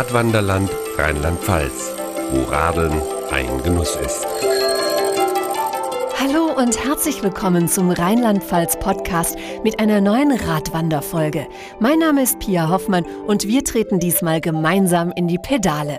Radwanderland Rheinland-Pfalz, wo Radeln ein Genuss ist. Hallo und herzlich willkommen zum Rheinland-Pfalz-Podcast mit einer neuen Radwanderfolge. Mein Name ist Pia Hoffmann und wir treten diesmal gemeinsam in die Pedale.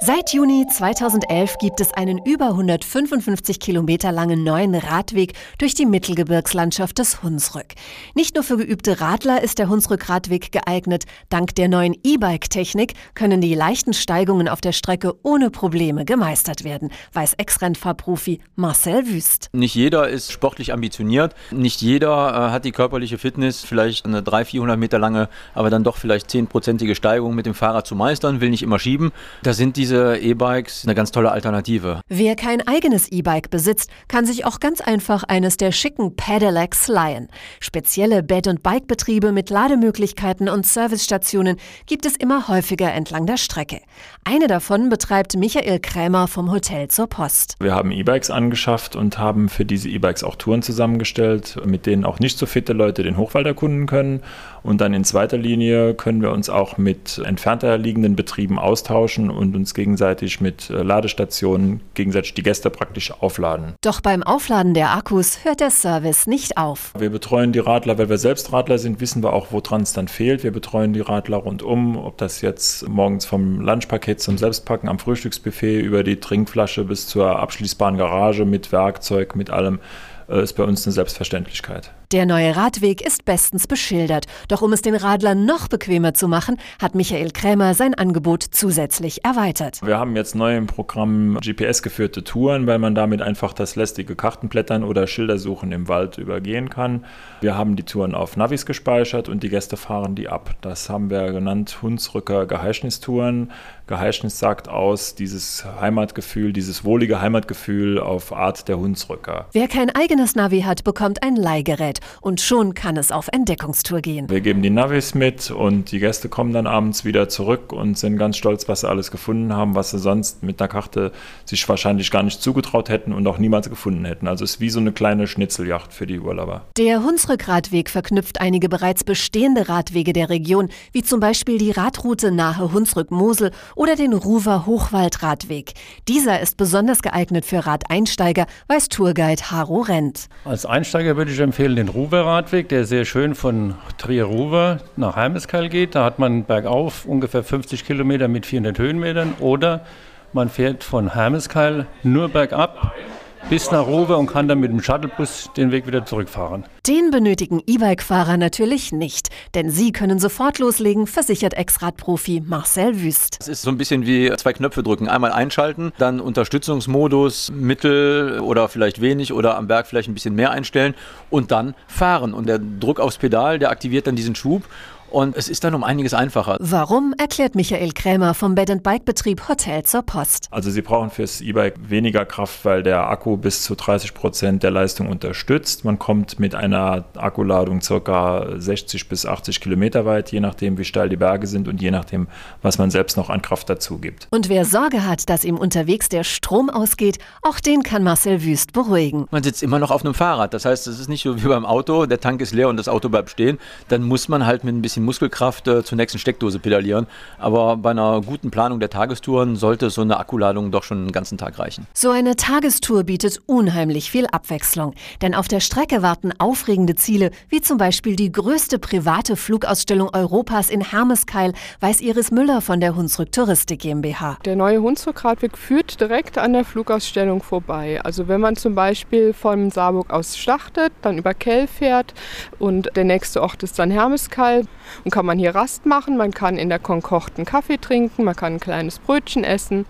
Seit Juni 2011 gibt es einen über 155 Kilometer langen neuen Radweg durch die Mittelgebirgslandschaft des Hunsrück. Nicht nur für geübte Radler ist der Hunsrück-Radweg geeignet. Dank der neuen E-Bike-Technik können die leichten Steigungen auf der Strecke ohne Probleme gemeistert werden, weiß Ex-Rennfahrprofi Marcel Wüst. Nicht jeder ist sportlich ambitioniert, nicht jeder äh, hat die körperliche Fitness, vielleicht eine 300, 400 Meter lange, aber dann doch vielleicht 10-prozentige Steigung mit dem Fahrrad zu meistern, will nicht immer schieben. Da sind diese E-Bikes eine ganz tolle Alternative. Wer kein eigenes E-Bike besitzt, kann sich auch ganz einfach eines der schicken Pedelecs leihen. Spezielle Bed- und Bikebetriebe mit Lademöglichkeiten und Servicestationen gibt es immer häufiger entlang der Strecke. Eine davon betreibt Michael Krämer vom Hotel zur Post. Wir haben E-Bikes angeschafft und haben für diese E-Bikes auch Touren zusammengestellt, mit denen auch nicht so fitte Leute den Hochwald erkunden können. Und dann in zweiter Linie können wir uns auch mit entfernter liegenden Betrieben austauschen und uns gegenseitig mit äh, Ladestationen gegenseitig die Gäste praktisch aufladen. Doch beim Aufladen der Akkus hört der Service nicht auf. Wir betreuen die Radler, weil wir selbst Radler sind, wissen wir auch, woran es dann fehlt. Wir betreuen die Radler rundum, ob das jetzt morgens vom Lunchpaket zum Selbstpacken am Frühstücksbuffet über die Trinkflasche bis zur abschließbaren Garage mit Werkzeug, mit allem äh, ist bei uns eine Selbstverständlichkeit. Der neue Radweg ist bestens beschildert. Doch um es den Radlern noch bequemer zu machen, hat Michael Krämer sein Angebot zusätzlich erweitert. Wir haben jetzt neu im Programm GPS-geführte Touren, weil man damit einfach das lästige Kartenblättern oder Schildersuchen im Wald übergehen kann. Wir haben die Touren auf Navis gespeichert und die Gäste fahren die ab. Das haben wir genannt Hunsrücker Geheischnistouren. Geheischnis sagt aus, dieses Heimatgefühl, dieses wohlige Heimatgefühl auf Art der Hunsrücker. Wer kein eigenes Navi hat, bekommt ein Leihgerät und schon kann es auf Entdeckungstour gehen. Wir geben die Navis mit und die Gäste kommen dann abends wieder zurück und sind ganz stolz, was sie alles gefunden haben, was sie sonst mit einer Karte sich wahrscheinlich gar nicht zugetraut hätten und auch niemals gefunden hätten. Also es ist wie so eine kleine Schnitzeljacht für die Urlauber. Der Hunsrück-Radweg verknüpft einige bereits bestehende Radwege der Region, wie zum Beispiel die Radroute nahe Hunsrück-Mosel oder den Ruwer Hochwaldradweg. Dieser ist besonders geeignet für Radeinsteiger, weiß Tourguide Haro Rent. Als Einsteiger würde ich empfehlen den Ruwer Radweg, der sehr schön von Trier-Ruwer nach Heimeskal geht. Da hat man bergauf ungefähr 50 Kilometer mit 400 Höhenmetern oder man fährt von Hermeskeil nur bergab bis nach Rowe und kann dann mit dem Shuttlebus den Weg wieder zurückfahren. Den benötigen E-Bike-Fahrer natürlich nicht, denn sie können sofort loslegen, versichert Ex-Radprofi Marcel Wüst. Es ist so ein bisschen wie zwei Knöpfe drücken. Einmal einschalten, dann Unterstützungsmodus, mittel oder vielleicht wenig oder am Berg vielleicht ein bisschen mehr einstellen und dann fahren. Und der Druck aufs Pedal, der aktiviert dann diesen Schub und es ist dann um einiges einfacher. Warum, erklärt Michael Krämer vom Bed-and-Bike-Betrieb Hotel zur Post. Also Sie brauchen fürs E-Bike weniger Kraft, weil der Akku bis zu 30 Prozent der Leistung unterstützt. Man kommt mit einer Akkuladung ca. 60 bis 80 Kilometer weit, je nachdem, wie steil die Berge sind und je nachdem, was man selbst noch an Kraft dazu gibt. Und wer Sorge hat, dass ihm unterwegs der Strom ausgeht, auch den kann Marcel Wüst beruhigen. Man sitzt immer noch auf einem Fahrrad. Das heißt, es ist nicht so wie beim Auto, der Tank ist leer und das Auto bleibt stehen. Dann muss man halt mit ein bisschen bisschen Muskelkraft äh, zur nächsten Steckdose pedalieren. Aber bei einer guten Planung der Tagestouren sollte so eine Akkuladung doch schon einen ganzen Tag reichen. So eine Tagestour bietet unheimlich viel Abwechslung. Denn auf der Strecke warten aufregende Ziele, wie zum Beispiel die größte private Flugausstellung Europas in Hermeskeil, weiß Iris Müller von der Hunsrück Touristik GmbH. Der neue Hunsrück-Radweg führt direkt an der Flugausstellung vorbei. Also wenn man zum Beispiel von Saarburg aus startet, dann über Kell fährt und der nächste Ort ist dann Hermeskeil, und kann man hier Rast machen, man kann in der Concorde einen Kaffee trinken, man kann ein kleines Brötchen essen.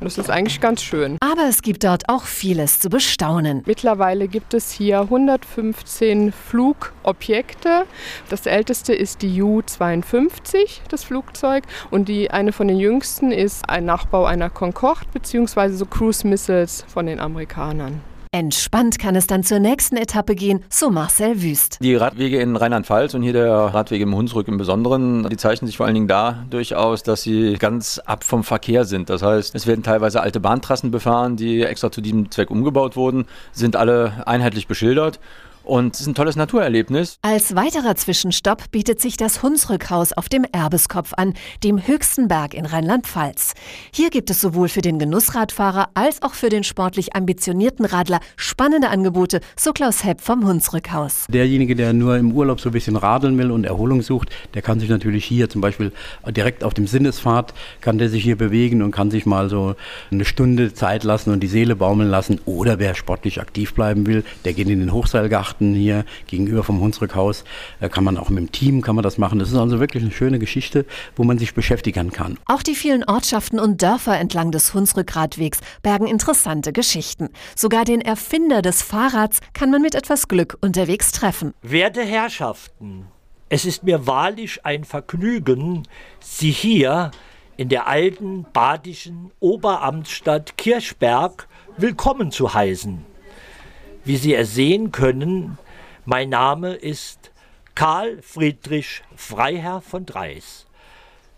Und das ist eigentlich ganz schön. Aber es gibt dort auch vieles zu bestaunen. Mittlerweile gibt es hier 115 Flugobjekte. Das älteste ist die U-52, das Flugzeug. Und die, eine von den jüngsten ist ein Nachbau einer Concorde bzw. so Cruise Missiles von den Amerikanern. Entspannt kann es dann zur nächsten Etappe gehen, so Marcel Wüst. Die Radwege in Rheinland-Pfalz und hier der Radweg im Hunsrück im Besonderen, die zeichnen sich vor allen Dingen dadurch aus, dass sie ganz ab vom Verkehr sind. Das heißt, es werden teilweise alte Bahntrassen befahren, die extra zu diesem Zweck umgebaut wurden, sind alle einheitlich beschildert und es ist ein tolles Naturerlebnis. Als weiterer Zwischenstopp bietet sich das Hunsrückhaus auf dem Erbeskopf an, dem höchsten Berg in Rheinland-Pfalz. Hier gibt es sowohl für den Genussradfahrer als auch für den sportlich ambitionierten Radler spannende Angebote, so Klaus Hepp vom Hunsrückhaus. Derjenige, der nur im Urlaub so ein bisschen radeln will und Erholung sucht, der kann sich natürlich hier zum Beispiel direkt auf dem Sinnesfahrt, kann der sich hier bewegen und kann sich mal so eine Stunde Zeit lassen und die Seele baumeln lassen. Oder wer sportlich aktiv bleiben will, der geht in den Hochseilgarten hier gegenüber vom Hunsrückhaus. Da kann man auch mit dem Team kann man das machen. Das ist also wirklich eine schöne Geschichte, wo man sich beschäftigen kann. Auch die vielen Ortschaften und Dörfer entlang des Hunsrückradwegs bergen interessante Geschichten. Sogar den Erfinder des Fahrrads kann man mit etwas Glück unterwegs treffen. Werte Herrschaften, es ist mir wahrlich ein Vergnügen, Sie hier in der alten badischen Oberamtsstadt Kirchberg willkommen zu heißen. Wie Sie ersehen können, mein Name ist Karl Friedrich Freiherr von Dreis.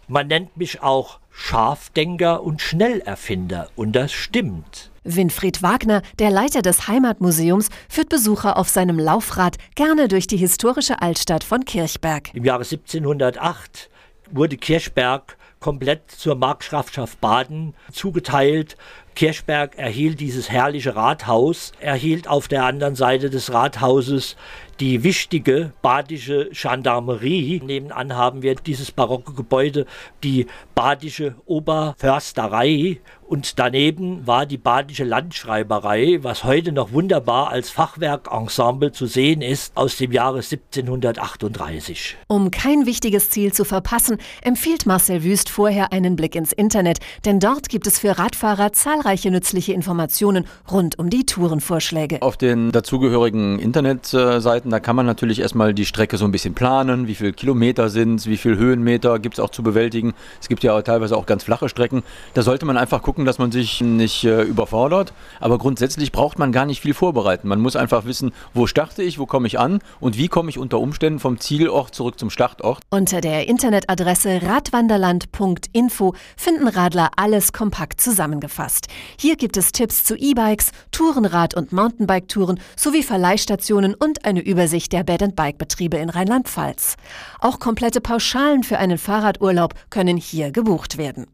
Man nennt mich auch Scharfdenker und Schnellerfinder und das stimmt. Winfried Wagner, der Leiter des Heimatmuseums, führt Besucher auf seinem Laufrad gerne durch die historische Altstadt von Kirchberg. Im Jahre 1708 wurde Kirchberg komplett zur Markgrafschaft Baden zugeteilt. Kirchberg erhielt dieses herrliche Rathaus, erhielt auf der anderen Seite des Rathauses die wichtige badische Gendarmerie. Nebenan haben wir dieses barocke Gebäude, die badische Oberförsterei und daneben war die badische Landschreiberei, was heute noch wunderbar als Fachwerkensemble zu sehen ist, aus dem Jahre 1738. Um kein wichtiges Ziel zu verpassen, empfiehlt Marcel Wüst vorher einen Blick ins Internet, denn dort gibt es für Radfahrer zahlreiche nützliche Informationen rund um die Tourenvorschläge. Auf den dazugehörigen Internetseiten, da kann man natürlich erstmal die Strecke so ein bisschen planen, wie viele Kilometer sind es, wie viele Höhenmeter gibt es auch zu bewältigen. Es gibt ja teilweise auch ganz flache Strecken. Da sollte man einfach gucken, dass man sich nicht äh, überfordert. Aber grundsätzlich braucht man gar nicht viel vorbereiten. Man muss einfach wissen, wo starte ich, wo komme ich an und wie komme ich unter Umständen vom Zielort zurück zum Startort. Unter der Internetadresse radwanderland.info finden Radler alles kompakt zusammengefasst. Hier gibt es Tipps zu E-Bikes, Tourenrad- und Mountainbike-Touren sowie Verleihstationen und eine Übersicht der Bed-and-Bike-Betriebe in Rheinland-Pfalz. Auch komplette Pauschalen für einen Fahrradurlaub können hier gebucht werden.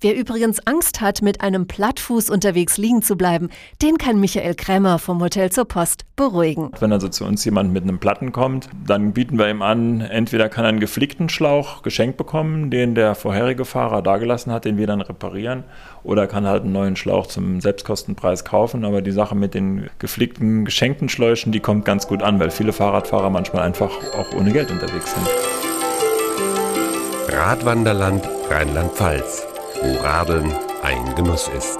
Wer übrigens Angst hat, mit einem Plattfuß unterwegs liegen zu bleiben, den kann Michael Krämer vom Hotel zur Post beruhigen. Wenn also zu uns jemand mit einem Platten kommt, dann bieten wir ihm an, entweder kann er einen geflickten Schlauch geschenkt bekommen, den der vorherige Fahrer dagelassen hat, den wir dann reparieren, oder kann halt einen neuen Schlauch zum Selbstkostenpreis kaufen. Aber die Sache mit den geflickten, geschenkten Schläuchen, die kommt ganz gut an, weil viele Fahrradfahrer manchmal einfach auch ohne Geld unterwegs sind. Radwanderland Rheinland-Pfalz wo Radeln ein Genuss ist.